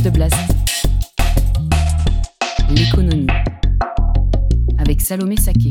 De. L'économie. Avec Salomé Saké.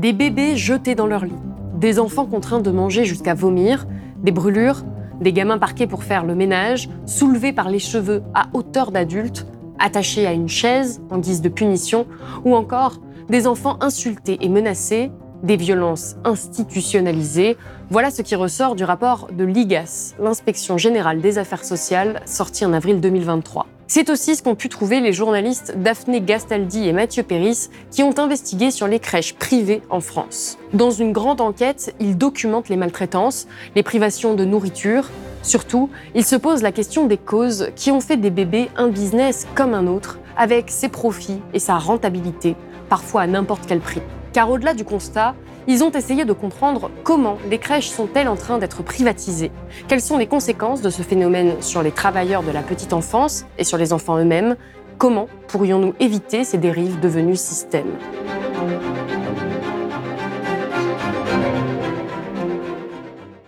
Des bébés jetés dans leur lit, des enfants contraints de manger jusqu'à vomir, des brûlures, des gamins parqués pour faire le ménage, soulevés par les cheveux à hauteur d'adultes, attachés à une chaise en guise de punition, ou encore des enfants insultés et menacés, des violences institutionnalisées. Voilà ce qui ressort du rapport de l'IGAS, l'Inspection générale des affaires sociales, sorti en avril 2023. C'est aussi ce qu'ont pu trouver les journalistes Daphné Gastaldi et Mathieu Péris qui ont investigué sur les crèches privées en France. Dans une grande enquête, ils documentent les maltraitances, les privations de nourriture. Surtout, ils se posent la question des causes qui ont fait des bébés un business comme un autre, avec ses profits et sa rentabilité, parfois à n'importe quel prix. Car au-delà du constat, ils ont essayé de comprendre comment les crèches sont-elles en train d'être privatisées, quelles sont les conséquences de ce phénomène sur les travailleurs de la petite enfance et sur les enfants eux-mêmes, comment pourrions-nous éviter ces dérives devenues système.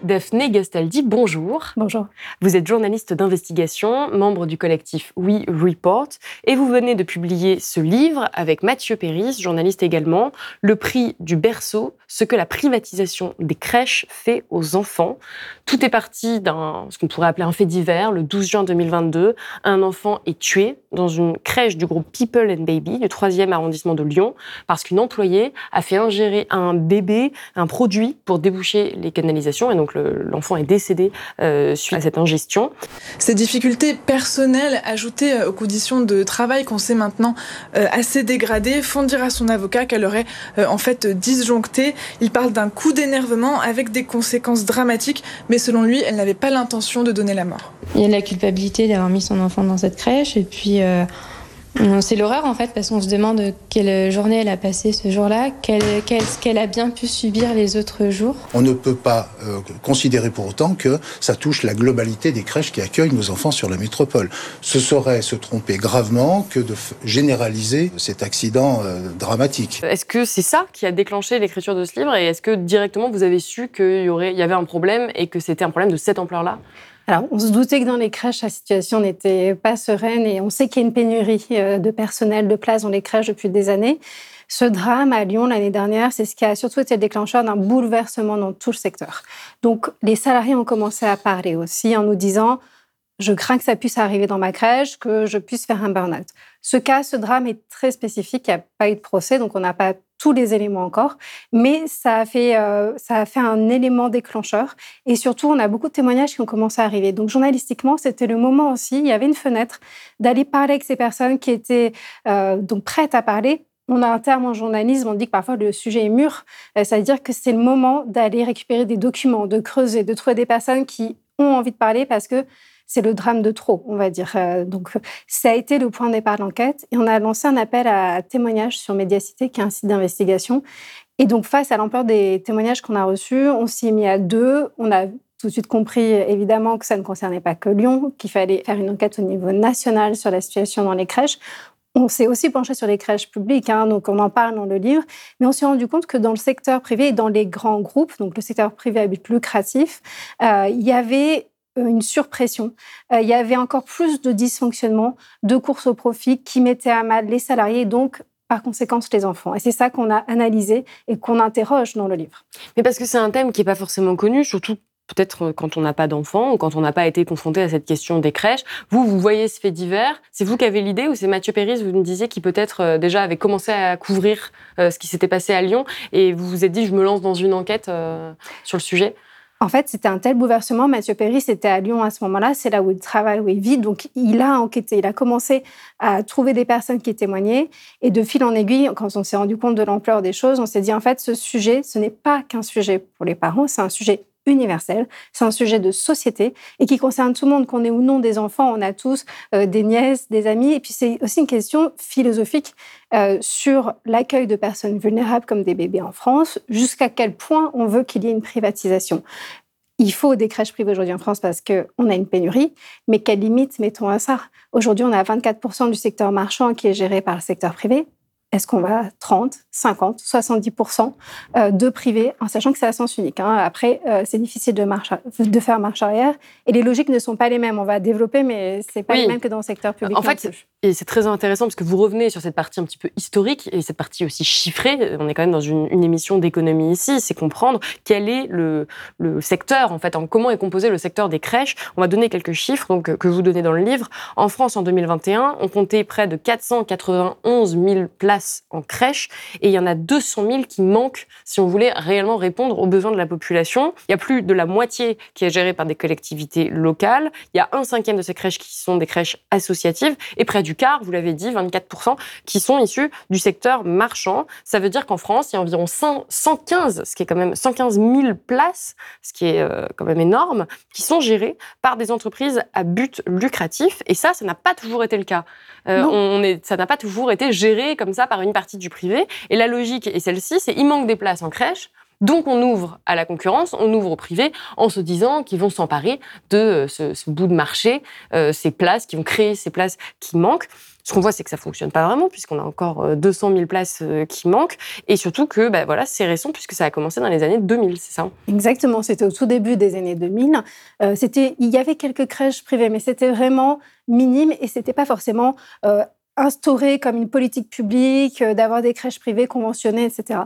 Daphné Gastaldi, bonjour. Bonjour. Vous êtes journaliste d'investigation, membre du collectif We Report, et vous venez de publier ce livre avec Mathieu Péris, journaliste également, Le prix du berceau, ce que la privatisation des crèches fait aux enfants. Tout est parti d'un, ce qu'on pourrait appeler un fait divers, le 12 juin 2022. Un enfant est tué dans une crèche du groupe People and Baby du 3e arrondissement de Lyon parce qu'une employée a fait ingérer un bébé un produit pour déboucher les canalisations et donc l'enfant est décédé euh, suite à cette ingestion. Ces difficultés personnelles ajoutées euh, aux conditions de travail qu'on sait maintenant euh, assez dégradées font dire à son avocat qu'elle aurait en fait disjoncté. Il parle d'un coup d'énervement avec des conséquences dramatiques, mais selon lui, elle n'avait pas l'intention de donner la mort. Il y a la culpabilité d'avoir mis son enfant dans cette crèche et puis c'est l'horreur en fait parce qu'on se demande quelle journée elle a passé ce jour-là, qu'est-ce qu'elle a bien pu subir les autres jours. On ne peut pas euh, considérer pour autant que ça touche la globalité des crèches qui accueillent nos enfants sur la métropole. Ce serait se tromper gravement que de généraliser cet accident euh, dramatique. Est-ce que c'est ça qui a déclenché l'écriture de ce livre et est-ce que directement vous avez su qu'il y, aurait, il y avait un problème et que c'était un problème de cette ampleur-là? Alors, on se doutait que dans les crèches, la situation n'était pas sereine et on sait qu'il y a une pénurie euh, de personnel, de place dans les crèches depuis des années. Ce drame à Lyon l'année dernière, c'est ce qui a surtout été le déclencheur d'un bouleversement dans tout le secteur. Donc, les salariés ont commencé à parler aussi en nous disant je crains que ça puisse arriver dans ma crèche, que je puisse faire un burn-out. Ce cas, ce drame est très spécifique, il n'y a pas eu de procès, donc on n'a pas tous les éléments encore, mais ça a, fait, euh, ça a fait un élément déclencheur. Et surtout, on a beaucoup de témoignages qui ont commencé à arriver. Donc, journalistiquement, c'était le moment aussi, il y avait une fenêtre d'aller parler avec ces personnes qui étaient euh, donc prêtes à parler. On a un terme en journalisme, on dit que parfois le sujet est mûr. Euh, ça veut dire que c'est le moment d'aller récupérer des documents, de creuser, de trouver des personnes qui ont envie de parler parce que c'est le drame de trop, on va dire. Euh, donc, ça a été le point de départ de l'enquête. Et on a lancé un appel à témoignages sur Médiacité, qui est un site d'investigation. Et donc, face à l'ampleur des témoignages qu'on a reçus, on s'y est mis à deux. On a tout de suite compris, évidemment, que ça ne concernait pas que Lyon, qu'il fallait faire une enquête au niveau national sur la situation dans les crèches. On s'est aussi penché sur les crèches publiques, hein, donc on en parle dans le livre, mais on s'est rendu compte que dans le secteur privé et dans les grands groupes, donc le secteur privé à but lucratif, euh, il y avait une surpression. Euh, il y avait encore plus de dysfonctionnement, de course au profit qui mettait à mal les salariés, donc par conséquent les enfants. Et c'est ça qu'on a analysé et qu'on interroge dans le livre. Mais parce que c'est un thème qui n'est pas forcément connu, surtout peut-être quand on n'a pas d'enfants ou quand on n'a pas été confronté à cette question des crèches. Vous, vous voyez ce fait divers. C'est vous qui avez l'idée ou c'est Mathieu Péris, vous me disiez, qui peut-être euh, déjà avait commencé à couvrir ce qui s'était passé à Lyon et vous vous êtes dit, je me lance dans une enquête sur le sujet? En fait, c'était un tel bouleversement. Mathieu Perry, c'était à Lyon à ce moment-là. C'est là où il travaille, où il vit. Donc, il a enquêté. Il a commencé à trouver des personnes qui témoignaient. Et de fil en aiguille, quand on s'est rendu compte de l'ampleur des choses, on s'est dit, en fait, ce sujet, ce n'est pas qu'un sujet pour les parents, c'est un sujet universel, c'est un sujet de société et qui concerne tout le monde, qu'on ait ou non des enfants, on a tous euh, des nièces, des amis, et puis c'est aussi une question philosophique euh, sur l'accueil de personnes vulnérables comme des bébés en France, jusqu'à quel point on veut qu'il y ait une privatisation? Il faut des crèches privées aujourd'hui en France parce qu'on a une pénurie, mais quelle limite mettons à ça? Aujourd'hui, on a 24% du secteur marchand qui est géré par le secteur privé. Est-ce qu'on va à 30, 50, 70% de privé, en sachant que c'est à sens unique hein. Après, euh, c'est difficile de, de, faire marche arrière et les logiques ne sont pas les mêmes. On va développer, mais c'est pas les mêmes que dans le secteur public. En fait, et c'est très intéressant parce que vous revenez sur cette partie un petit peu historique et cette partie aussi chiffrée. On est quand même dans une, émission d'économie ici. C'est comprendre quel est le, le, secteur, en fait, en comment est composé le secteur des crèches. On va donner quelques chiffres donc, que vous donnez dans le livre. En France, en 2021, on comptait près de 491 000 places en crèche et il y en a 200 000 qui manquent si on voulait réellement répondre aux besoins de la population. Il y a plus de la moitié qui est gérée par des collectivités locales. Il y a un cinquième de ces crèches qui sont des crèches associatives et près du quart, vous l'avez dit, 24%, qui sont issus du secteur marchand. Ça veut dire qu'en France, il y a environ 115, ce qui est quand même 115 000 places, ce qui est euh, quand même énorme, qui sont gérées par des entreprises à but lucratif. Et ça, ça n'a pas toujours été le cas. Euh, on est, ça n'a pas toujours été géré comme ça par une partie du privé. Et la logique est celle-ci, c'est il manque des places en crèche. Donc on ouvre à la concurrence, on ouvre au privé en se disant qu'ils vont s'emparer de euh, ce, bout de marché, euh, ces places, qui vont créer ces places qui manquent. Ce qu'on voit, c'est que ça fonctionne pas vraiment, puisqu'on a encore 200 000 places qui manquent, et surtout que bah, voilà, c'est récent, puisque ça a commencé dans les années 2000, c'est ça? Exactement, c'était au tout début des années 2000. c'était, il y avait quelques crèches privées, mais c'était vraiment minime, et c'était pas forcément instauré comme une politique publique, d'avoir des crèches privées conventionnées, etc.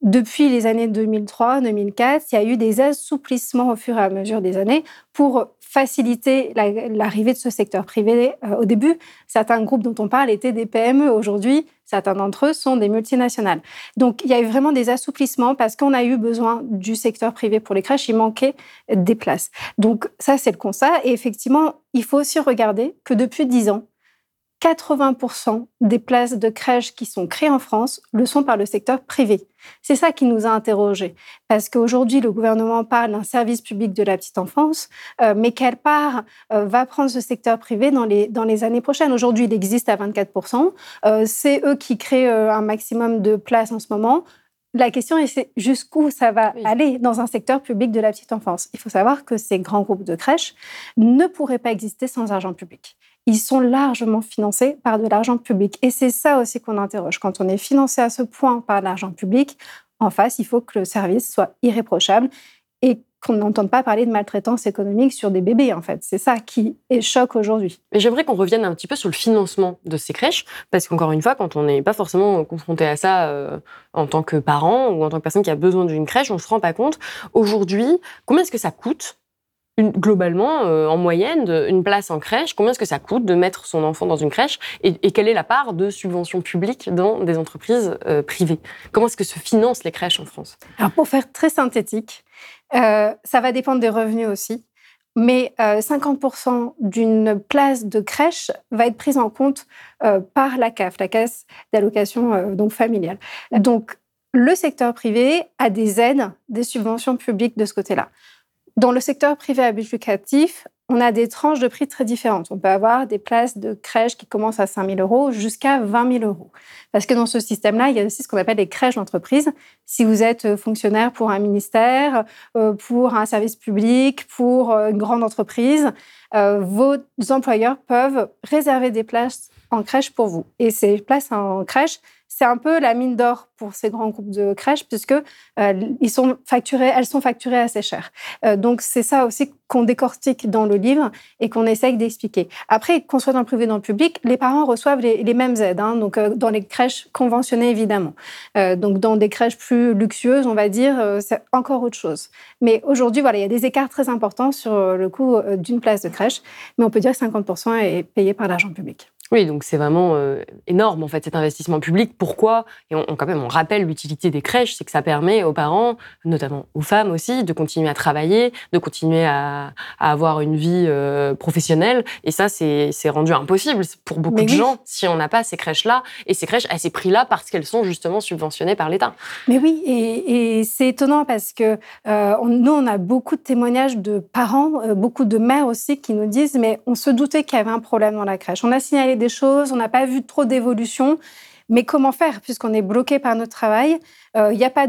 Depuis les années 2003-2004, il y a eu des assouplissements au fur et à mesure des années pour faciliter l'arrivée de ce secteur privé. Euh, au début, certains groupes dont on parle étaient des PME. Aujourd'hui, certains d'entre eux sont des multinationales. Donc, il y a eu vraiment des assouplissements parce qu'on a eu besoin du secteur privé pour les crèches. Il manquait des places. Donc, ça, c'est le constat. Et effectivement, il faut aussi regarder que depuis 10 ans, 80% des places de crèches qui sont créées en France le sont par le secteur privé. C'est ça qui nous a interrogés. Parce qu'aujourd'hui, le gouvernement parle d'un service public de la petite enfance, euh, mais quelle part euh, va prendre ce secteur privé dans les, dans les années prochaines? Aujourd'hui, il existe à 24%. Euh, c'est eux qui créent un maximum de places en ce moment. La question est jusqu'où ça va aller dans un secteur public de la petite enfance? Il faut savoir que ces grands groupes de crèches ne pourraient pas exister sans argent public ils sont largement financés par de l'argent public. Et c'est ça aussi qu'on interroge. Quand on est financé à ce point par l'argent public, en face, il faut que le service soit irréprochable et qu'on n'entende pas parler de maltraitance économique sur des bébés, en fait. C'est ça qui est choc aujourd'hui. Mais j'aimerais qu'on revienne un petit peu sur le financement de ces crèches, parce qu'encore une fois, quand on n'est pas forcément confronté à ça euh, en tant que parent ou en tant que personne qui a besoin d'une crèche, on ne se rend pas compte. Aujourd'hui, combien est-ce que ça coûte globalement, euh, en moyenne, une place en crèche, combien est-ce que ça coûte de mettre son enfant dans une crèche et, quelle est la part de subventions publiques dans des entreprises euh, privées? Comment est-ce que se financent les crèches en France? Pour faire très synthétique, euh, ça va dépendre des revenus aussi. Mais 50% d'une place de crèche va être prise en compte par la CAF, la caisse d'allocation donc familiale. Donc, le secteur privé a des aides, des subventions publiques de ce côté-là. Dans le secteur privé lucratif, on a des tranches de prix très différentes. On peut avoir des places de crèche qui commencent à 5 000 euros jusqu'à 20 000 euros. Parce que dans ce système-là, il y a aussi ce qu'on appelle les crèches d'entreprise. Si vous êtes euh, fonctionnaire pour un ministère, euh, pour un service public, pour euh, une grande entreprise, vos employeurs peuvent réserver des places en crèche pour vous. Et ces places en crèche, c'est un peu la mine d'or pour ces grands groupes de crèches, puisque euh, sont elles sont facturées assez cher. Euh, donc c'est ça aussi qu'on décortique dans le livre et qu'on essaye d'expliquer. Après, qu'on soit dans le privé ou dans le public, les parents reçoivent les, mêmes aides. Hein, donc euh, dans les crèches conventionnées évidemment. donc dans des crèches plus luxueuses, on va dire, c'est encore autre chose. Mais aujourd'hui, voilà, il y a des écarts très importants sur le coût d'une place de crèche, mais on peut dire que 50% est payé par l'argent public. Oui, donc c'est vraiment euh, énorme en fait cet investissement public. Pourquoi? Et on, quand même on rappelle l'utilité des crèches, c'est que ça permet aux parents, notamment aux femmes aussi, de continuer à travailler, de continuer à, avoir une vie euh, professionnelle. Et ça, c'est rendu impossible pour beaucoup de gens si on n'a pas ces crèches-là et ces crèches à ces prix-là parce qu'elles sont justement subventionnées par l'État. Mais oui, et, c'est étonnant parce que euh, nous, on a beaucoup de témoignages de parents, beaucoup de mères aussi qui nous disent mais on se doutait qu'il y avait un problème dans la crèche. On a signalé des choses, on n'a pas vu trop d'évolution. Mais comment faire puisqu'on est bloqué par notre travail euh, Il a pas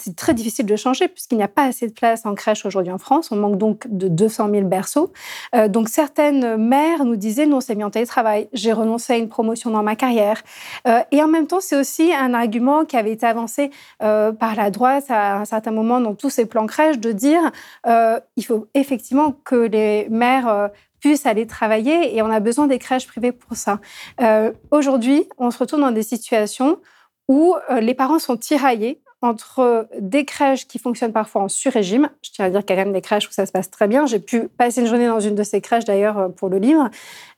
c'est très difficile de changer puisqu'il n'y a pas assez de place en crèche aujourd'hui en France. On manque donc de 200 000 berceaux. Euh, donc certaines mères nous disaient non, c'est mis en télétravail. J'ai renoncé à une promotion dans ma carrière. Euh, et en même temps, c'est aussi un argument qui avait été avancé par la droite à un certain moment dans tous ces plans crèche de dire il faut effectivement que les mères puissent aller travailler et on a besoin des crèches privées pour ça. Euh, aujourd'hui, on se retrouve dans des situations où euh, les parents sont tiraillés entre des crèches qui fonctionnent parfois en sur-régime. Je tiens à dire qu'il y a quand même des crèches où ça se passe très bien. J'ai pu passer une journée dans une de ces crèches d'ailleurs euh, pour le livre,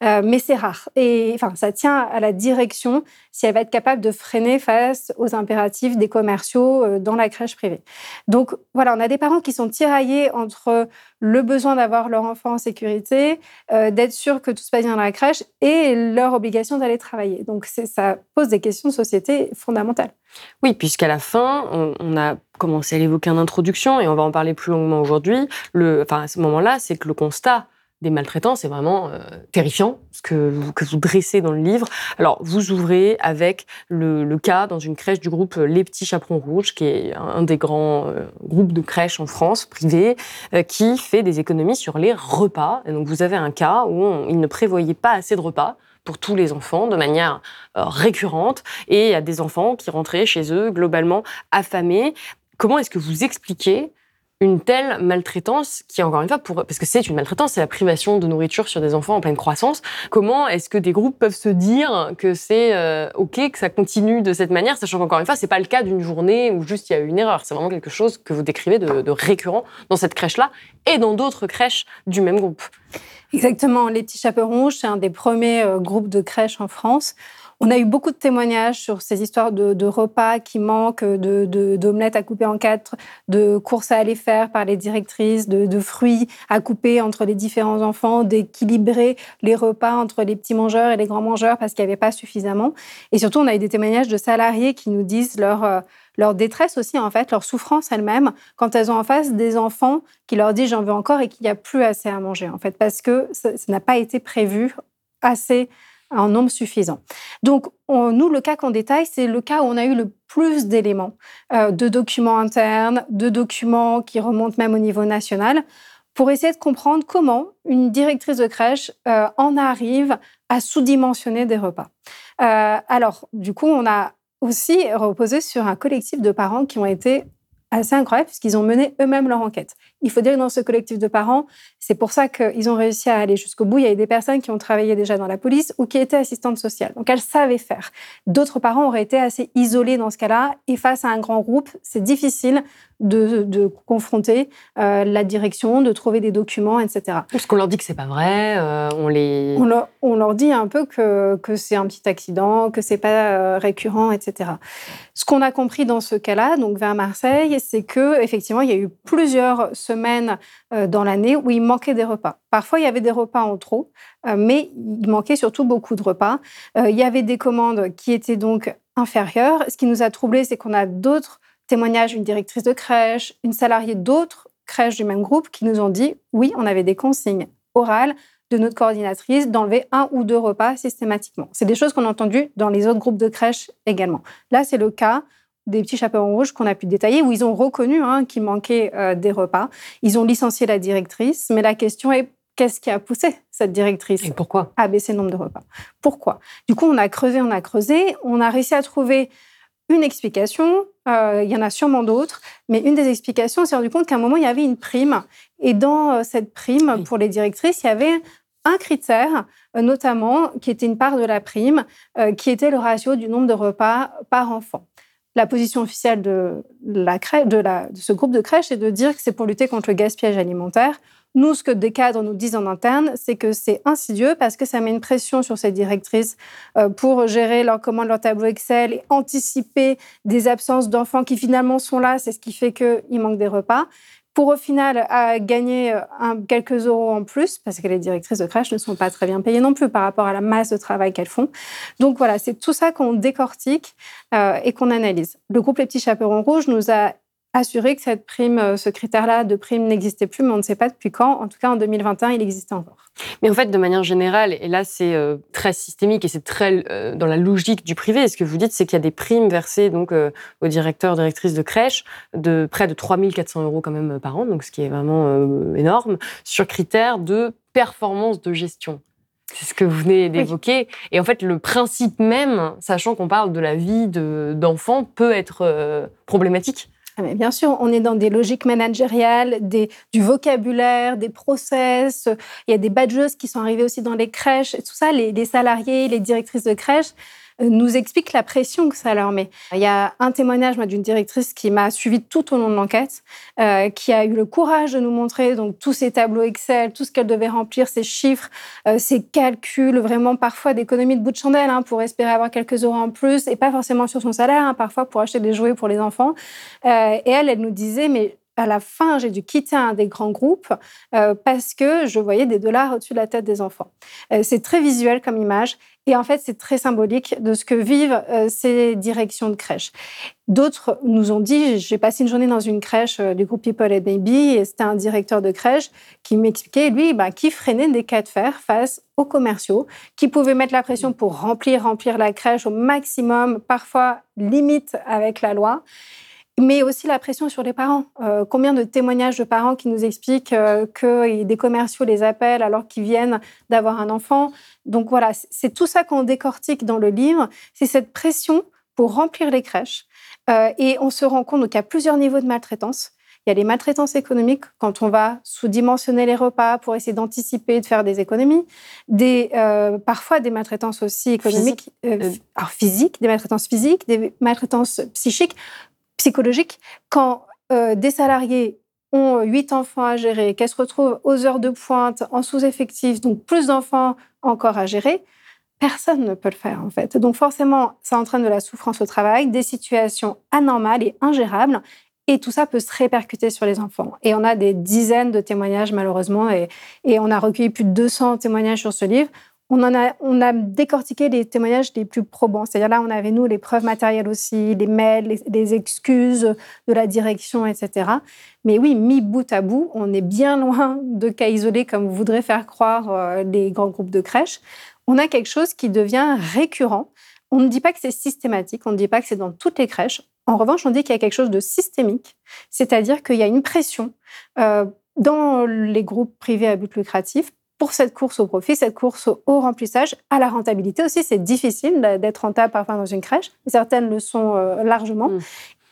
mais c'est rare. Et enfin, ça tient à la direction si elle va être capable de freiner face aux impératifs des commerciaux dans la crèche privée. Donc voilà, on a des parents qui sont tiraillés entre le besoin d'avoir leur enfant en sécurité, d'être sûr que tout se passe bien dans la crèche et leur obligation d'aller travailler. Donc ça pose des questions de société fondamentales. Oui, puisqu'à la fin, on, a commencé à l'évoquer en introduction et on va en parler plus longuement aujourd'hui. Enfin, à ce moment-là, c'est que le constat des maltraitants, c'est vraiment euh, terrifiant, ce que, que, vous dressez dans le livre. Alors, vous ouvrez avec le, cas dans une crèche du groupe Les Petits Chaperons Rouges, qui est un des grands euh, groupes de crèches en France, privés, euh, qui fait des économies sur les repas. Et donc, vous avez un cas où il ne prévoyait pas assez de repas pour tous les enfants de manière euh, récurrente et il y a des enfants qui rentraient chez eux globalement affamés. Comment est-ce que vous expliquez une telle maltraitance qui, encore une fois, pour, parce que c'est une maltraitance, c'est la privation de nourriture sur des enfants en pleine croissance. Comment est-ce que des groupes peuvent se dire que c'est euh, OK, que ça continue de cette manière, sachant qu'encore une fois, c'est pas le cas d'une journée où juste il y a eu une erreur. C'est vraiment quelque chose que vous décrivez de, récurrent dans cette crèche-là et dans d'autres crèches du même groupe. Exactement. Les Petits Chaperons Rouges, c'est un des premiers euh, groupes de crèches en France. On a eu beaucoup de témoignages sur ces histoires de, repas qui manquent, d'omelettes de, à couper en quatre, de courses à aller faire par les directrices, de, fruits à couper entre les différents enfants, d'équilibrer les repas entre les petits mangeurs et les grands mangeurs parce qu'il n'y avait pas suffisamment. Et surtout, on a eu des témoignages de salariés qui nous disent leur euh, leur détresse aussi, en fait, leur souffrance elle-même, quand elles ont en face des enfants qui leur disent j'en veux encore et qu'il n'y a plus assez à manger, en fait, parce que ça n'a pas été prévu assez en nombre suffisant. Donc, nous, le cas qu'on détaille, c'est le cas où on a eu le plus d'éléments, euh, de documents internes, de documents qui remontent même au niveau national, pour essayer de comprendre comment une directrice de crèche euh, en arrive à sous-dimensionner des repas. Euh, alors, du coup, on a aussi reposé sur un collectif de parents qui ont été assez incroyables puisqu'ils ont mené eux-mêmes leur enquête. Il faut dire que dans ce collectif de parents, c'est pour ça qu'ils ont réussi à aller jusqu'au bout. Il y a des personnes qui ont travaillé déjà dans la police ou qui étaient assistantes sociales. Donc elles savaient faire. D'autres parents auraient été assez isolés dans ce cas-là et face à un grand groupe, c'est difficile de, confronter euh, la direction, de trouver des documents, etc. Parce qu'on leur dit que c'est pas vrai, euh, on les... On leur, dit un peu que, que c'est un petit accident, que c'est pas euh, récurrent, etc. Ce qu'on a compris dans ce cas-là, donc vers Marseille, c'est que effectivement, il y a eu plusieurs semaines dans l'année où il manquait des repas. Parfois, il y avait des repas en trop, mais il manquait surtout beaucoup de repas. il y avait des commandes qui étaient donc inférieures. Ce qui nous a troublé, c'est qu'on a d'autres témoignage d'une directrice de crèche, une salariée d'autres crèches du même groupe qui nous ont dit oui, on avait des consignes orales de notre coordinatrice d'enlever un ou deux repas systématiquement. C'est des choses qu'on a entendues dans les autres groupes de crèches également. Là, c'est le cas des petits chaperons rouges qu'on a pu détailler, où ils ont reconnu hein, qu'il manquait euh, des repas. Ils ont licencié la directrice, mais la question est qu'est-ce qui a poussé cette directrice Et pourquoi? à baisser le nombre de repas? Pourquoi? Du coup, on a creusé, on a creusé, on a réussi à trouver une explication, euh, il y en a sûrement d'autres, mais une des explications, on s'est rendu compte qu'à un moment, il y avait une prime. Et dans euh, cette prime, pour les directrices, il y avait un critère, euh, notamment, qui était une part de la prime, qui était le ratio du nombre de repas par enfant. La position officielle de, la de, ce groupe de crèche est de dire que c'est pour lutter contre le gaspillage alimentaire. Nous, ce que des cadres nous disent en interne, c'est que c'est insidieux parce que ça met une pression sur ces directrices euh, pour gérer leur commande, leur tableau Excel et anticiper des absences d'enfants qui finalement sont là. C'est ce qui fait qu'il manque des repas pour au final gagner euh, quelques euros en plus, parce que les directrices de crèche ne sont pas très bien payées non plus par rapport à la masse de travail qu'elles font. Donc voilà, c'est tout ça qu'on décortique euh, et qu'on analyse. Le groupe Les Petits Chaperons Rouges nous a assuré que cette prime, euh, ce critère-là de prime n'existait plus, mais on ne sait pas depuis quand. En tout cas, en 2021, il existait encore. Mais en fait, de manière générale, et là c'est euh, très systémique et c'est très euh, dans la logique du privé, ce que vous dites, c'est qu'il y a des primes versées donc aux directeurs, directrices de crèche de près de 3400 euros quand même par an, donc ce qui est vraiment énorme, sur critère de performance de gestion. C'est ce que vous venez d'évoquer. Et en fait, le principe même, sachant qu'on parle de la vie d'enfants, peut être problématique. Ah, mais bien sûr, on est dans des logiques managériales, du vocabulaire, des process. Il y a des badges qui sont arrivés aussi dans les crèches. tout ça, les, les salariés, les directrices de crèches nous explique la pression que ça leur met. Il y a un témoignage d'une directrice qui m'a suivi tout au long de l'enquête, euh, qui a eu le courage de nous montrer donc tous ces tableaux Excel, tout ce qu'elle devait remplir, ces chiffres, euh, ces calculs, vraiment parfois d'économie de bout de chandelle hein, pour espérer avoir quelques euros en plus et pas forcément sur son salaire, hein, parfois pour acheter des jouets pour les enfants. Euh, et elle, elle nous disait mais à la fin, j'ai dû quitter un des grands groupes euh, parce que je voyais des dollars au-dessus de la tête des enfants. Euh, c'est très visuel comme image et en fait, c'est très symbolique de ce que vivent euh, ces directions de crèche. D'autres nous ont dit, j'ai passé une journée dans une crèche du groupe People and Baby et c'était un directeur de crèche qui m'expliquait, lui, bah, qui freinait des cas de fer face aux commerciaux, qui pouvaient mettre la pression pour remplir, remplir la crèche au maximum, parfois limite avec la loi mais aussi la pression sur les parents. Euh, combien de témoignages de parents qui nous expliquent euh, que des commerciaux les appellent alors qu'ils viennent d'avoir un enfant. Donc voilà, c'est tout ça qu'on décortique dans le livre, c'est cette pression pour remplir les crèches. Euh, et on se rend compte qu'il y a plusieurs niveaux de maltraitance. Il y a les maltraitances économiques quand on va sous-dimensionner les repas pour essayer d'anticiper, de faire des économies. Des, parfois des maltraitances aussi économiques, alors physiques, des maltraitances physiques, des maltraitances psychiques psychologique quand euh, des salariés ont huit enfants à gérer, qu'elles se retrouvent aux heures de pointe, en sous-effectif, donc plus d'enfants encore à gérer, personne ne peut le faire en fait. Donc forcément, ça entraîne de la souffrance au travail, des situations anormales et ingérables, et tout ça peut se répercuter sur les enfants. Et on a des dizaines de témoignages malheureusement, et, et on a recueilli plus de 200 témoignages sur ce livre on, en a, on a décortiqué les témoignages les plus probants. C'est-à-dire là, on avait, nous, les preuves matérielles aussi, les mails, les, excuses de la direction, etc. Mais oui, mis bout à bout, on est bien loin de cas isolés comme voudraient faire croire euh, les grands groupes de crèches. On a quelque chose qui devient récurrent. On ne dit pas que c'est systématique, on ne dit pas que c'est dans toutes les crèches. En revanche, on dit qu'il y a quelque chose de systémique, c'est-à-dire qu'il y a une pression euh, dans les groupes privés à but lucratif pour cette course au profit, cette course au remplissage, à la rentabilité aussi. C'est difficile d'être rentable parfois dans une crèche. Certaines le sont euh, largement. Mmh.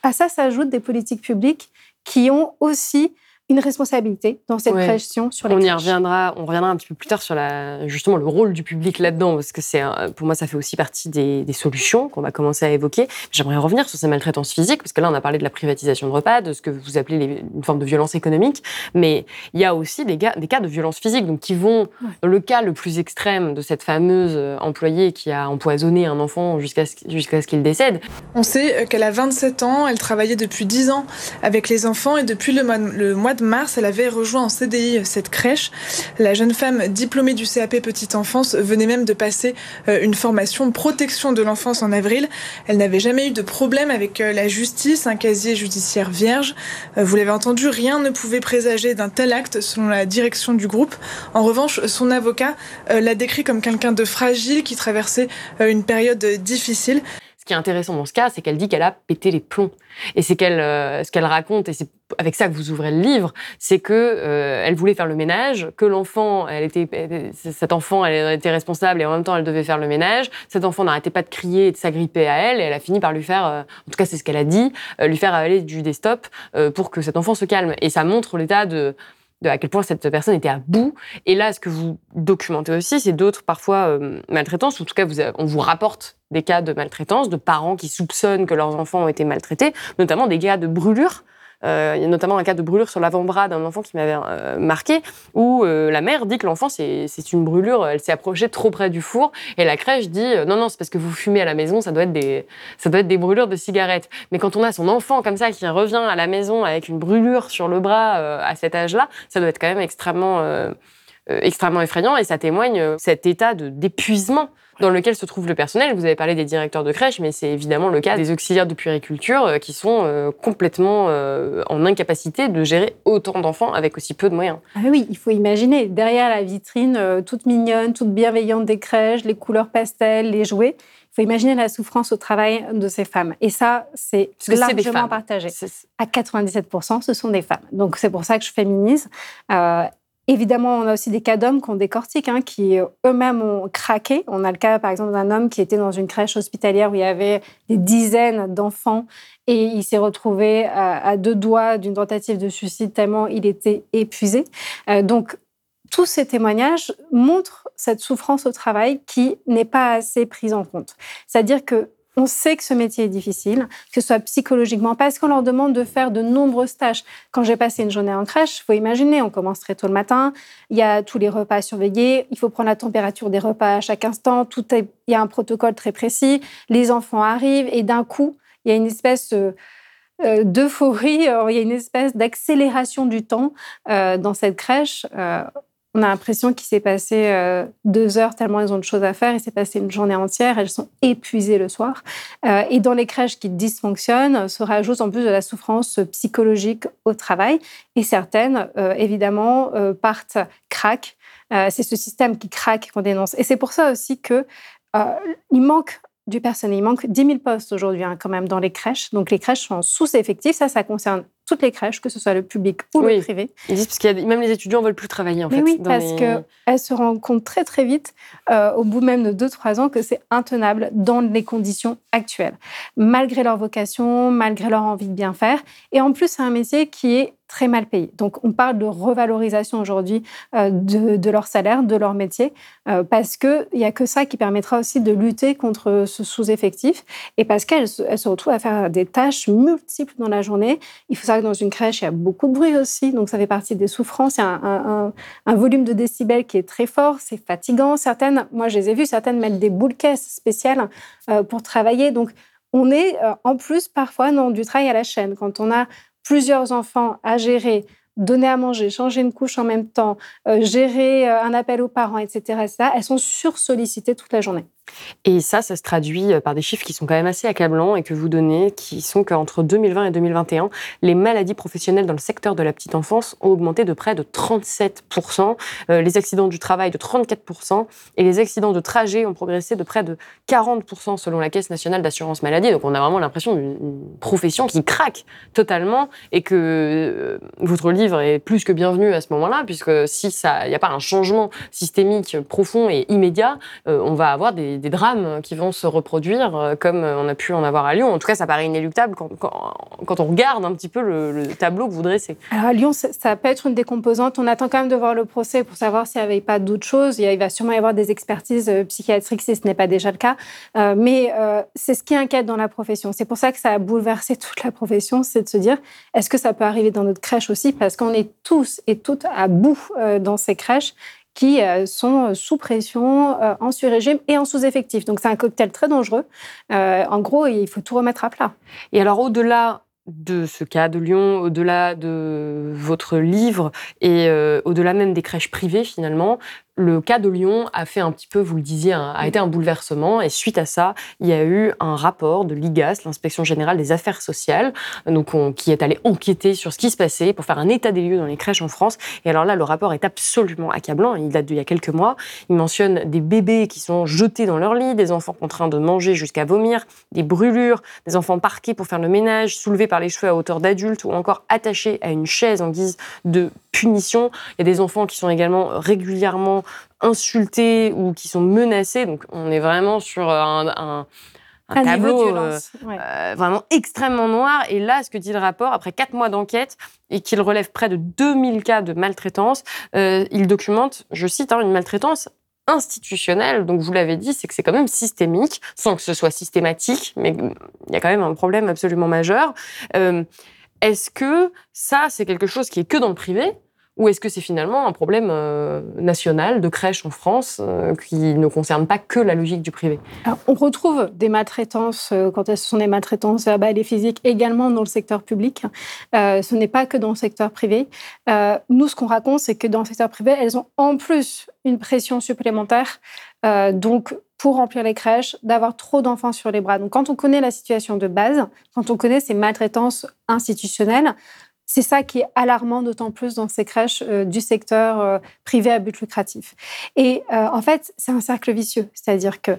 À ça s'ajoutent des politiques publiques qui ont aussi une responsabilité dans cette pression sur les on y reviendra on reviendra un petit peu plus tard sur la, justement le rôle du public là-dedans parce que c'est pour moi ça fait aussi partie des, solutions qu'on va commencer à évoquer. J'aimerais revenir sur ces maltraitances physiques parce que là on a parlé de la privatisation de repas de ce que vous appelez une forme de violence économique mais il y a aussi des, des cas de violence physique donc qui vont dans le cas le plus extrême de cette fameuse euh, employée qui a empoisonné un enfant jusqu'à ce, jusqu'à ce qu'il décède. On sait euh, qu'elle a 27 ans elle travaillait depuis 10 ans avec les enfants et depuis le mois, le mois mars, elle avait rejoint en CDI cette crèche. La jeune femme diplômée du CAP Petite Enfance venait même de passer euh, une formation protection de l'enfance en avril. Elle n'avait jamais eu de problème avec euh, la justice, un casier judiciaire vierge. Euh, vous l'avez entendu, rien ne pouvait présager d'un tel acte selon la direction du groupe. En revanche, son avocat l'a décrit comme quelqu'un de fragile qui traversait une période difficile. Ce qui est intéressant dans ce cas, c'est qu'elle dit qu'elle a pété les plombs. Et c'est ce qu'elle raconte, et c'est avec ça que vous ouvrez le livre, c'est que euh, elle voulait faire le ménage, que l'enfant, elle était, cet enfant, elle était responsable et en même temps elle devait faire le ménage. Cet enfant n'arrêtait pas de crier et de s'agripper à elle et elle a fini par lui faire, euh, en tout cas c'est ce qu'elle a dit, euh, lui faire avaler du desktop pour que cet enfant se calme. Et ça montre l'état de, de à quel point cette personne était à bout. Et là, ce que vous documentez aussi, c'est d'autres parfois maltraitances. En tout cas, vous, on vous rapporte des cas de maltraitance, de parents qui soupçonnent que leurs enfants ont été maltraités, notamment des cas de brûlures Euh, il y a notamment un cas de brûlure sur l'avant-bras d'un enfant qui m'avait euh, marqué, où euh, la mère dit que l'enfant, c'est une brûlure, elle s'est approchée trop près du four, et la crèche dit non, non, c'est parce que vous fumez à la maison, ça doit, être des, ça doit être des brûlures de cigarettes. Mais quand on a son enfant comme ça qui revient à la maison avec une brûlure sur le bras à cet âge-là, ça doit être quand même extrêmement, extrêmement effrayant, et ça témoigne cet état d'épuisement dans lequel se trouve le personnel. Vous avez parlé des directeurs de crèche, mais c'est évidemment le cas des auxiliaires de puériculture euh, qui sont euh, complètement euh, en incapacité de gérer autant d'enfants avec aussi peu de moyens. Ah oui, il faut imaginer, derrière la vitrine toute mignonne, toute bienveillante des crèches, les couleurs pastel, les jouets, il faut imaginer la souffrance au travail de ces femmes. Et ça, c'est largement partagé. À 97%, ce sont des femmes. Donc c'est pour ça que je féminise. Évidemment, on a aussi des cas d'hommes qu'on décortique, hein, qui eux-mêmes ont craqué. On a le cas, par exemple, d'un homme qui était dans une crèche hospitalière où il y avait des dizaines d'enfants et il s'est retrouvé à, deux doigts d'une tentative de suicide tellement il était épuisé. Euh, donc, tous ces témoignages montrent cette souffrance au travail qui n'est pas assez prise en compte. C'est-à-dire que on sait que ce métier est difficile, que ce soit psychologiquement, parce qu'on leur demande de faire de nombreuses tâches. Quand j'ai passé une journée en crèche, il faut imaginer, on commence très tôt le matin, il y a tous les repas à surveiller, il faut prendre la température des repas à chaque instant, tout il y a un protocole très précis, les enfants arrivent et d'un coup, il y a une espèce euh, euh, d'euphorie, euh, il y a une espèce d'accélération du temps dans cette crèche on a l'impression qu'il s'est passé euh, deux heures tellement elles ont de choses à faire. Il s'est passé une journée entière. Elles sont épuisées le soir. Euh, et dans les crèches qui dysfonctionnent, se rajoute en plus de la souffrance psychologique au travail. Et certaines, euh, évidemment, partent, craquent. c'est ce système qui craque qu'on dénonce. Et c'est pour ça aussi que il manque du personnel. Il manque 10 000 postes aujourd'hui hein, quand même dans les crèches. Donc les crèches sont sous-effectifs. Ça, ça concerne toutes les crèches, que ce soit le public ou le privé. Ils disent parce que même les étudiants veulent plus travailler en fait. Oui, parce qu'elles se rendent compte très très vite, euh, au bout même de 2-3 ans, que c'est intenable dans les conditions actuelles, malgré leur vocation, malgré leur envie de bien faire. Et en plus, c'est un métier qui est très mal payés. Donc, on parle de revalorisation aujourd'hui euh, de, leur salaire, de leur métier, euh, parce qu'il n'y a que ça qui permettra aussi de lutter contre ce sous-effectif et parce qu'elles se retrouvent à faire des tâches multiples dans la journée. Il faut savoir que dans une crèche, il y a beaucoup de bruit aussi, donc ça fait partie des souffrances. Il y a un, volume de décibels qui est très fort, c'est fatigant. Certaines, moi je les ai vues, certaines mettent des boules caisses spéciales euh, pour travailler. Donc, on est en plus parfois dans du travail à la chaîne. Quand on a plusieurs enfants à gérer, donner à manger, changer une couche en même temps, euh, gérer euh, un appel aux parents, etc., etc., elles sont sursollicitées toute la journée. Et ça, ça se traduit euh, par des chiffres qui sont quand même assez accablants et que vous donnez, qui sont qu'entre 2020 et 2021, les maladies professionnelles dans le secteur de la petite enfance ont augmenté de près de 37%, euh, les accidents du travail de 34% et les accidents de trajet ont progressé de près de 40% selon la Caisse nationale d'assurance maladie. Donc on a vraiment l'impression d'une profession qui craque totalement et que euh, votre livre est plus que bienvenu à ce moment-là, puisque si il n'y a pas un changement systémique profond et immédiat, on va avoir des des, drames qui vont se reproduire, euh, comme on a pu en avoir à Lyon. En tout cas, ça paraît inéluctable quand, on regarde un petit peu le, tableau que vous dressez. Alors à Lyon, ça, peut être une des composantes. On attend quand même de voir le procès pour savoir s'il n'y avait pas d'autres choses. Il va sûrement y avoir des expertises euh, psychiatriques si ce n'est pas déjà le cas. Euh, mais c'est ce qui inquiète dans la profession. C'est pour ça que ça a bouleversé toute la profession, c'est de se dire, est-ce que ça peut arriver dans notre crèche aussi? Parce qu'on est tous et toutes à bout dans ces crèches qui euh, sont sous pression, euh, en sur-régime et en sous-effectif. Donc c'est un cocktail très dangereux. Euh, en gros, il faut tout remettre à plat. Et alors au-delà de ce cas de Lyon, au-delà de votre livre et au-delà même des crèches privées finalement, le cas de Lyon a fait un petit peu, vous le disiez, a été un bouleversement. Et suite à ça, il y a eu un rapport de l'IGAS, l'inspection générale des affaires sociales, donc qui est allé enquêter sur ce qui se passait pour faire un état des lieux dans les crèches en France. Et alors là, le rapport est absolument accablant. Il date d'il y a quelques mois. Il mentionne des bébés qui sont jetés dans leur lit, des enfants contraints de manger jusqu'à vomir, des brûlures, des enfants parqués pour faire le ménage, soulevés par les cheveux à hauteur d'adultes ou encore attachés à une chaise en guise de punition. Il y a des enfants qui sont également régulièrement insultés ou qui sont menacés. Donc on est vraiment sur un, tableau euh, euh, vraiment extrêmement noir. Et là, ce que dit le rapport, après quatre mois d'enquête et qu'il relève près de 2000 cas de maltraitance, euh, il documente, je cite, hein, une maltraitance institutionnelle. Donc vous l'avez dit, c'est que c'est quand même systémique, sans que ce soit systématique, mais il y a quand même un problème absolument majeur. Est-ce que ça, c'est quelque chose qui est que dans le privé? Ou est-ce que c'est finalement un problème euh, national de crèche en France euh, qui ne concerne pas que la logique du privé? On retrouve des maltraitances, euh, quand elles sont des maltraitances verbales et physiques, également dans le secteur public. ce n'est pas que dans le secteur privé. nous, ce qu'on raconte, c'est que dans le secteur privé, elles ont en plus une pression supplémentaire. donc, pour remplir les crèches, d'avoir trop d'enfants sur les bras. Donc, quand on connaît la situation de base, quand on connaît ces maltraitances institutionnelles, c'est ça qui est alarmant d'autant plus dans ces crèches euh, du secteur euh, privé à but lucratif. Et euh, en fait, c'est un cercle vicieux, c'est-à-dire que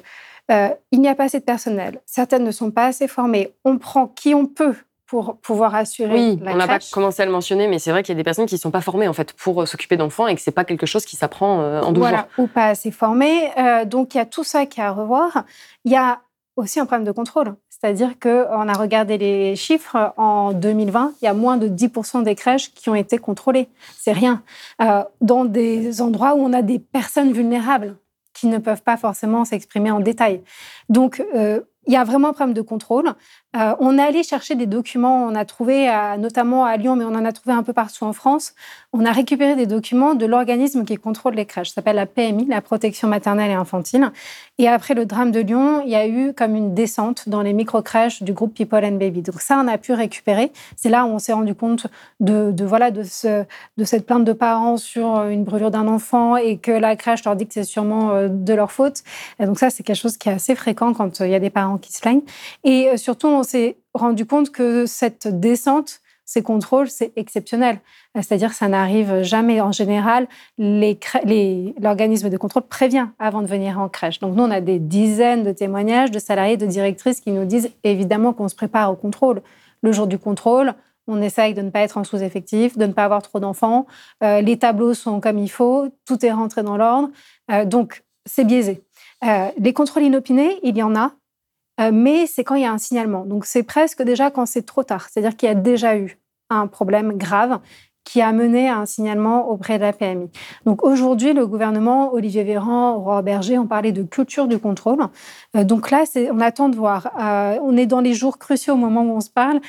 il n'y a pas assez de personnel, certaines ne sont pas assez formées, on prend qui on peut pour pouvoir assurer oui, la on n'a pas commencé à le mentionner, mais c'est vrai qu'il y a des personnes qui ne sont pas formées en fait pour s'occuper d'enfants et que c'est pas quelque chose qui s'apprend en deux voilà, Ou pas assez formées. donc il y a tout ça qui est à revoir. Il y a aussi un problème de contrôle. C'est-à-dire qu'on a regardé les chiffres en 2020, il y a moins de 10% des crèches qui ont été contrôlées. C'est rien. Euh, dans des endroits où on a des personnes vulnérables qui ne peuvent pas forcément s'exprimer en détail. Donc, euh, il y a vraiment un problème de contrôle. Euh, on est allé chercher des documents, on a trouvé notamment à Lyon, mais on en a trouvé un peu partout en France. On a récupéré des documents de l'organisme qui contrôle les crèches, ça s'appelle la PMI, la protection maternelle et infantile. Et après le drame de Lyon, il y a eu comme une descente dans les micro-crèches du groupe People and Baby. Donc ça, on a pu récupérer. C'est là où on s'est rendu compte de, voilà de, ce, de cette plainte de parents sur une brûlure d'un enfant et que la crèche leur dit que c'est sûrement euh, de leur faute. Et donc ça, c'est quelque chose qui est assez fréquent quand il y a des parents qui se plaignent. Et euh, surtout, s'est rendu compte que cette descente, ces contrôles, c'est exceptionnel. C'est-à-dire que ça n'arrive jamais. En général, l'organisme de contrôle prévient avant de venir en crèche. Donc nous, on a des dizaines de témoignages de salariés, de directrices qui nous disent évidemment qu'on se prépare au contrôle. Le jour du contrôle, on essaye de ne pas être en sous-effectif, de ne pas avoir trop d'enfants. Euh, les tableaux sont comme il faut, tout est rentré dans l'ordre. Euh, donc, c'est biaisé. Euh, les contrôles inopinés, il y en a, euh, mais c'est quand il y a un signalement. Donc c'est presque déjà quand c'est trop tard, c'est-à-dire qu'il y a déjà eu un problème grave qui a mené à un signalement auprès de la PMI. Donc aujourd'hui, le gouvernement, Olivier Véran, Aurore Berger ont parlé de culture du contrôle. Euh, donc là, on attend de voir. Euh, on est dans les jours cruciaux au moment où on se parle,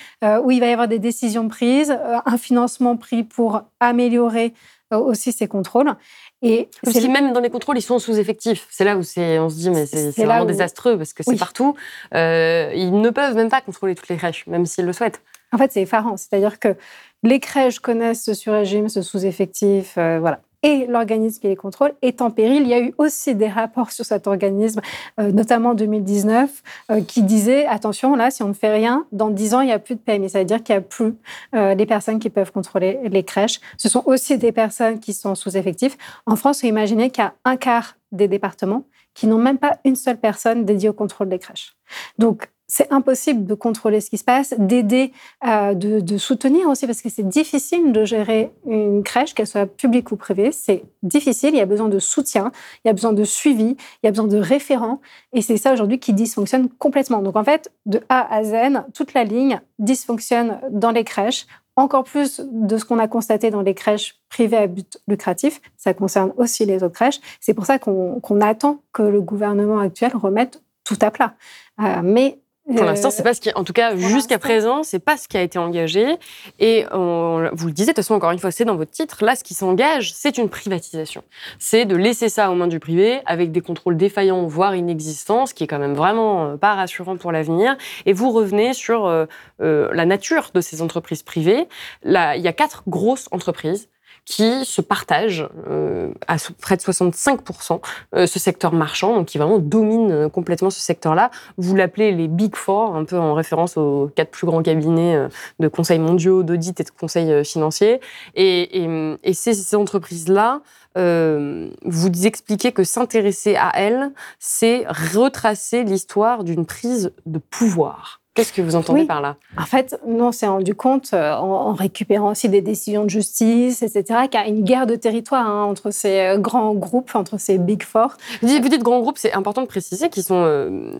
où il va y avoir des décisions prises, un financement pris pour améliorer aussi ces contrôles. Et parce même dans les contrôles, ils sont sous-effectifs. C'est là où on se dit, mais c'est vraiment désastreux parce que c'est partout. Euh, ils ne peuvent même pas contrôler toutes les crèches, même s'ils le souhaitent. En fait, c'est effarant. C'est-à-dire que les crèches connaissent ce sur-régime, ce sous-effectif. Euh, voilà et l'organisme qui les contrôle est en péril. Il y a eu aussi des rapports sur cet organisme, euh, notamment en 2019, euh, qui disaient attention, là, si on ne fait rien, dans 10 ans, il n'y a plus de PMI. Ça veut dire qu'il n'y a plus euh, les personnes qui peuvent contrôler les crèches. Ce sont aussi des personnes qui sont sous effectifs. En France, imaginez qu'il y a un quart des départements qui n'ont même pas une seule personne dédiée au contrôle des crèches. Donc, c'est impossible de contrôler ce qui se passe, d'aider, euh, de, soutenir aussi, parce que c'est difficile de gérer une crèche, qu'elle soit publique ou privée. C'est difficile, il y a besoin de soutien, il y a besoin de suivi, il y a besoin de référents. Et c'est ça aujourd'hui qui dysfonctionne complètement. Donc en fait, de A à Z, toute la ligne dysfonctionne dans les crèches. Encore plus de ce qu'on a constaté dans les crèches privées à but lucratif. Ça concerne aussi les autres crèches. C'est pour ça qu'on attend que le gouvernement actuel remette tout à plat. Euh, mais pour l'instant, c'est pas ce qui, en tout cas, jusqu'à présent, c'est pas ce qui a été engagé. Et vous le disiez, de toute façon, encore une fois, c'est dans votre titre. Là, ce qui s'engage, c'est une privatisation. C'est de laisser ça aux mains du privé avec des contrôles défaillants, voire inexistants, ce qui est quand même vraiment euh, pas rassurant pour l'avenir. Et vous revenez sur euh, euh, la nature de ces entreprises privées. Là, il y a quatre grosses entreprises qui se partagent euh, à près de 65% euh, ce secteur marchand, donc qui vraiment domine euh, complètement ce secteur-là. Vous l'appelez les Big Four, un peu en référence aux quatre plus grands cabinets de conseils mondiaux, d'audit et de conseils financiers. Et, et, et ces entreprises-là, euh, vous expliquez que s'intéresser à elles, c'est retracer l'histoire d'une prise de pouvoir. Qu'est-ce que vous entendez par là? En fait, nous, on s'est rendu compte, euh, en, récupérant aussi des décisions de justice, etc., qu'il y a une guerre de territoire hein, entre ces euh, grands groupes, entre ces Big Four. Vous dites, grands groupes, c'est important de préciser qu'ils sont euh,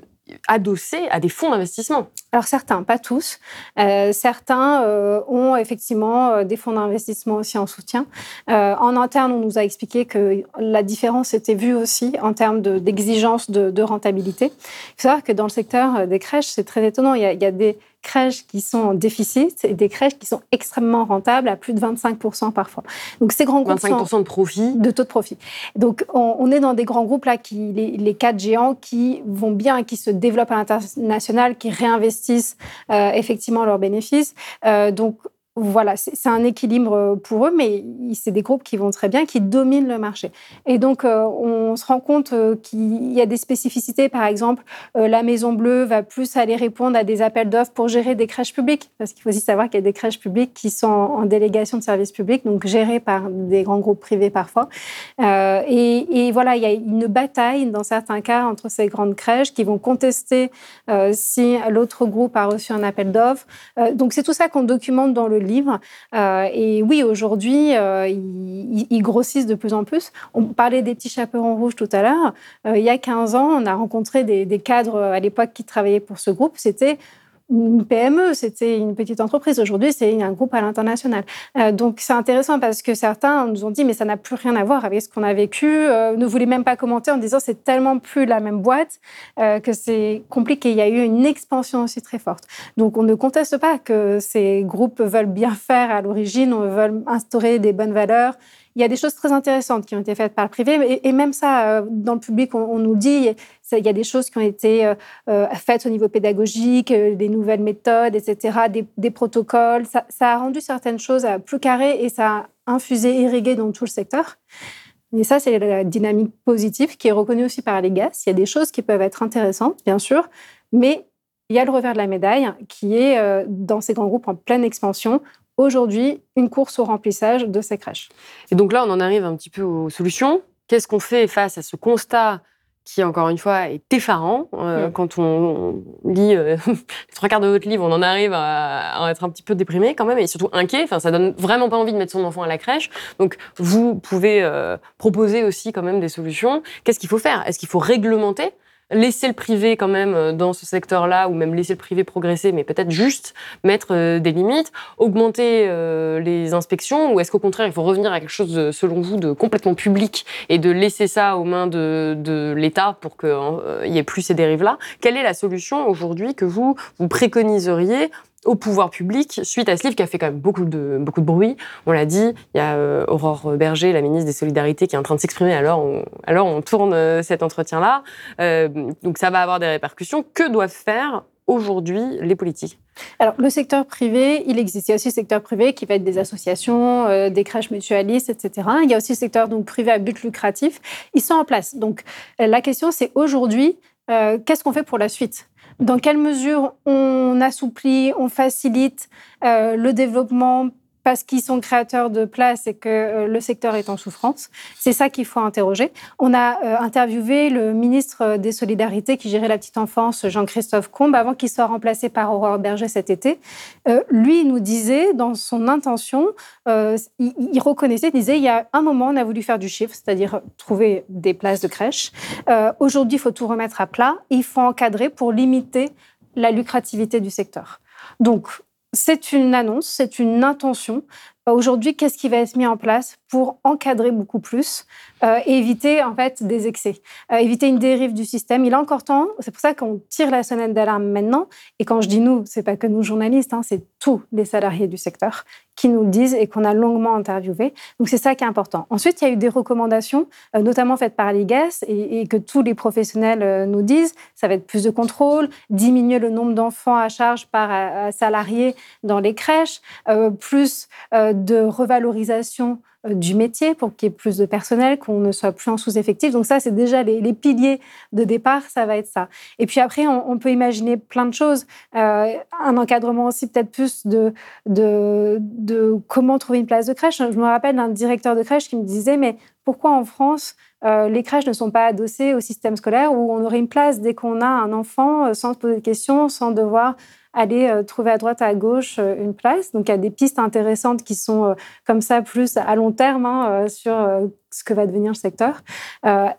adossés à des fonds d'investissement. Alors certains, pas tous. Euh, certains euh, ont effectivement euh, des fonds d'investissement aussi en soutien. en interne, on nous a expliqué que la différence était vue aussi en termes d'exigence de, rentabilité. Il faut savoir que dans le secteur des crèches, c'est très étonnant. Il y, a, il y a des crèches qui sont en déficit et des crèches qui sont extrêmement rentables à plus de 25% parfois. Donc ces grands groupes 25% de profit De taux de profit. Donc on, est dans des grands groupes là, qui, les, les, quatre géants qui vont bien, qui se développent à l'international, qui réinvestissent euh, effectivement leurs bénéfices. Euh, donc voilà, c'est un équilibre euh, pour eux, mais c'est des groupes qui vont très bien, qui dominent le marché. Et donc, euh, on se rend compte euh, qu'il y a des spécificités. Par exemple, la Maison Bleue va plus aller répondre à des appels d'offres pour gérer des crèches publiques, parce qu'il faut aussi savoir qu'il y a des crèches publiques qui sont en délégation de services publics, donc gérées par des grands groupes privés parfois. et, voilà, il y a une bataille dans certains cas entre ces grandes crèches qui vont contester si l'autre groupe a reçu un appel d'offres. donc, c'est tout ça qu'on documente dans le livre. Euh, et oui, aujourd'hui, euh, ils, grossissent de plus en plus. On parlait des petits chaperons rouges tout à l'heure. Euh, il y a 15 ans, on a rencontré des, des cadres à l'époque qui travaillaient pour ce groupe. C'était une PME, c'était une petite entreprise. Aujourd'hui, c'est un groupe à l'international. Euh, donc, c'est intéressant parce que certains nous ont dit, mais ça n'a plus rien à voir avec ce qu'on a vécu. Euh, ne voulaient même pas commenter en disant, c'est tellement plus la même boîte euh, que c'est compliqué. Il y a eu une expansion aussi très forte. Donc, on ne conteste pas que ces groupes veulent bien faire à l'origine, veulent instaurer des bonnes valeurs il y a des choses très intéressantes qui ont été faites par le privé, et, même ça, euh, dans le public, on, nous dit, il y a des choses qui ont été euh, euh, faites au niveau pédagogique, des nouvelles méthodes, etc., des, protocoles. Ça, a rendu certaines choses plus carrées et ça a infusé, irrigué dans tout le secteur. Et ça, c'est la dynamique positive qui est reconnue aussi par les GAS. Il y a des choses qui peuvent être intéressantes, bien sûr, mais il y a le revers de la médaille qui est dans ces grands groupes en pleine expansion aujourd'hui une course au remplissage de ces crèches. Et donc là, on en arrive un petit peu aux solutions. Qu'est-ce qu'on fait face à ce constat qui, encore une fois, est effarant. Euh. Quand on, lit euh, les trois quarts de votre livre, on en arrive à, être un petit peu déprimé quand même, et surtout inquiet. Enfin, ça donne vraiment pas envie de mettre son enfant à la crèche. Donc, vous pouvez euh, proposer aussi quand même des solutions. Qu'est-ce qu'il faut faire? Est-ce qu'il faut réglementer? Laisser le privé quand même euh, dans ce secteur-là, ou même laisser le privé progresser, mais peut-être juste mettre euh, des limites, augmenter euh, les inspections, ou est-ce qu'au contraire, il faut revenir à quelque chose, selon vous, de complètement public et de laisser ça aux mains de, de l'État pour qu'il n'y ait plus ces dérives-là? Quelle est la solution aujourd'hui que vous, vous préconiseriez au pouvoir public suite à ce livre qui a fait quand même beaucoup de, beaucoup de bruit. On l'a dit, il y a euh, Aurore Berger, la ministre des Solidarités, qui est en train de s'exprimer alors on, alors on tourne euh, cet entretien-là. Euh, donc ça va avoir des répercussions. Que doivent faire aujourd'hui les politiques? Alors, le secteur privé, il existe. Il y a aussi le secteur privé qui va être des associations, des crèches mutualistes, etc. Il y a aussi le secteur donc, privé à but lucratif. Ils sont en place. Donc, la question, c'est aujourd'hui, qu'est-ce qu'on fait pour la suite? Dans quelle mesure on assouplit, on facilite euh, le développement parce qu'ils sont créateurs de places et que euh, le secteur est en souffrance. C'est ça qu'il faut interroger. On a euh, interviewé le ministre des Solidarités qui gérait la petite enfance, Jean-Christophe Combe, avant qu'il soit remplacé par Aurore Berger cet été. Euh, lui, nous disait, dans son intention, il, reconnaissait, il disait, il y a un moment, on a voulu faire du chiffre, c'est-à-dire trouver des places de crèche. Aujourd'hui, il faut tout remettre à plat. Il faut encadrer pour limiter la lucrativité du secteur. Donc, c'est une annonce, c'est une intention. Aujourd'hui, qu'est-ce qui va être mis en place pour encadrer beaucoup plus euh, et éviter en fait des excès, euh, éviter une dérive du système? Il a encore temps. C'est pour ça qu'on tire la sonnette d'alarme maintenant. Et quand je dis nous, c'est pas que nous journalistes, hein, c'est tous les salariés du secteur qui nous le disent et qu'on a longuement interviewé. Donc c'est ça qui est important. Ensuite, il y a eu des recommandations, euh, notamment faites par l'IGAS et, que tous les professionnels nous disent. Ça va être plus de contrôle, diminuer le nombre d'enfants à charge par salarié dans les crèches, plus de revalorisation euh, du métier pour qu'il y ait plus de personnel, qu'on ne soit plus en sous-effectif. Donc ça, c'est déjà les, piliers de départ, ça va être ça. Et puis après, on, peut imaginer plein de choses. Euh, un encadrement aussi peut-être plus de, de, de, comment trouver une place de crèche. Je me rappelle d'un directeur de crèche qui me disait, mais pourquoi en France, euh, les crèches ne sont pas adossées au système scolaire où on aurait une place dès qu'on a un enfant sans se poser de questions, sans devoir aller euh, trouver à droite, à gauche euh, une place. Donc il y a des pistes intéressantes qui sont euh, comme ça plus à long terme hein, sur ce que va devenir le secteur.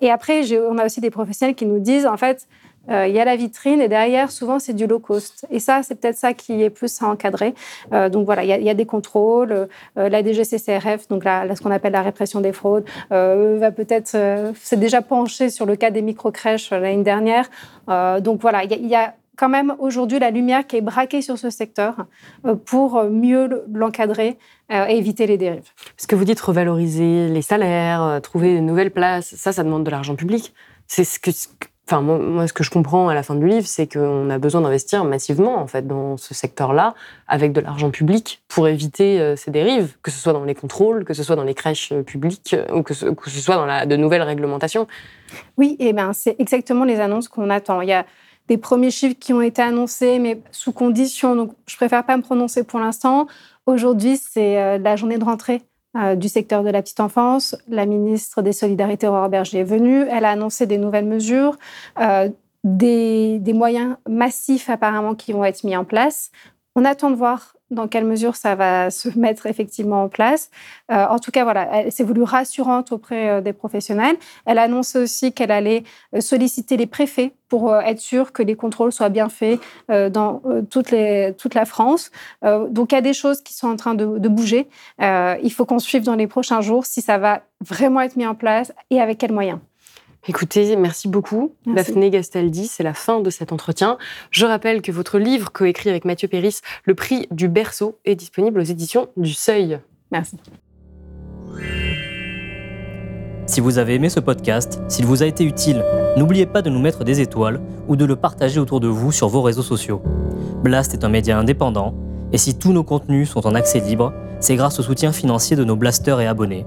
et après, on a aussi des professionnels qui nous disent, en fait, il y a la vitrine et derrière, souvent, c'est du low cost. Et ça, c'est peut-être ça qui est plus à encadrer. donc voilà, il y, a des contrôles. la DGCCRF, donc là, ce qu'on appelle la répression des fraudes, va peut-être, c'est déjà penché sur le cas des micro-crèches l'année dernière. donc voilà, il y, a quand même aujourd'hui la lumière qui est braquée sur ce secteur euh, pour mieux l'encadrer euh, et éviter les dérives. Ce que vous dites, revaloriser les salaires, trouver de nouvelles places, ça, ça demande de l'argent public. C'est ce que, Enfin, moi, ce que je comprends à la fin du livre, c'est qu'on a besoin d'investir massivement en fait dans ce secteur-là, avec de l'argent public, pour éviter euh, ces dérives, que ce soit dans les contrôles, que ce soit dans les crèches euh, publiques, euh, ou que ce, soit dans la, de nouvelles réglementations. Oui, et ben c'est exactement les annonces qu'on attend. Il y a des premiers chiffres qui ont été annoncés, mais sous condition. Donc, je préfère pas me prononcer pour l'instant. Aujourd'hui, c'est la journée de rentrée euh, du secteur de la petite enfance. La ministre des Solidarités, Aurore Berger, est venue. Elle a annoncé des nouvelles mesures, euh, des, moyens massifs apparemment qui vont être mis en place. On attend de voir dans quelle mesure ça va se mettre effectivement en place. Euh, en tout cas, voilà, elle s'est voulue rassurante auprès euh, des professionnels. Elle a annoncé aussi qu'elle allait euh, solliciter les préfets pour être sûre que les contrôles soient bien faits dans toute, les, toute la France. donc, il y a des choses qui sont en train de, de bouger. il faut qu'on suive dans les prochains jours si ça va vraiment être mis en place et avec quels moyens. Écoutez, merci beaucoup, Daphné Gastaldi. C'est la fin de cet entretien. Je rappelle que votre livre, coécrit avec Mathieu Péris, Le prix du berceau, est disponible aux éditions du Seuil. Merci. Si vous avez aimé ce podcast, s'il vous a été utile, n'oubliez pas de nous mettre des étoiles ou de le partager autour de vous sur vos réseaux sociaux. Blast est un média indépendant, et si tous nos contenus sont en accès libre, c'est grâce au soutien financier de nos blasters et abonnés.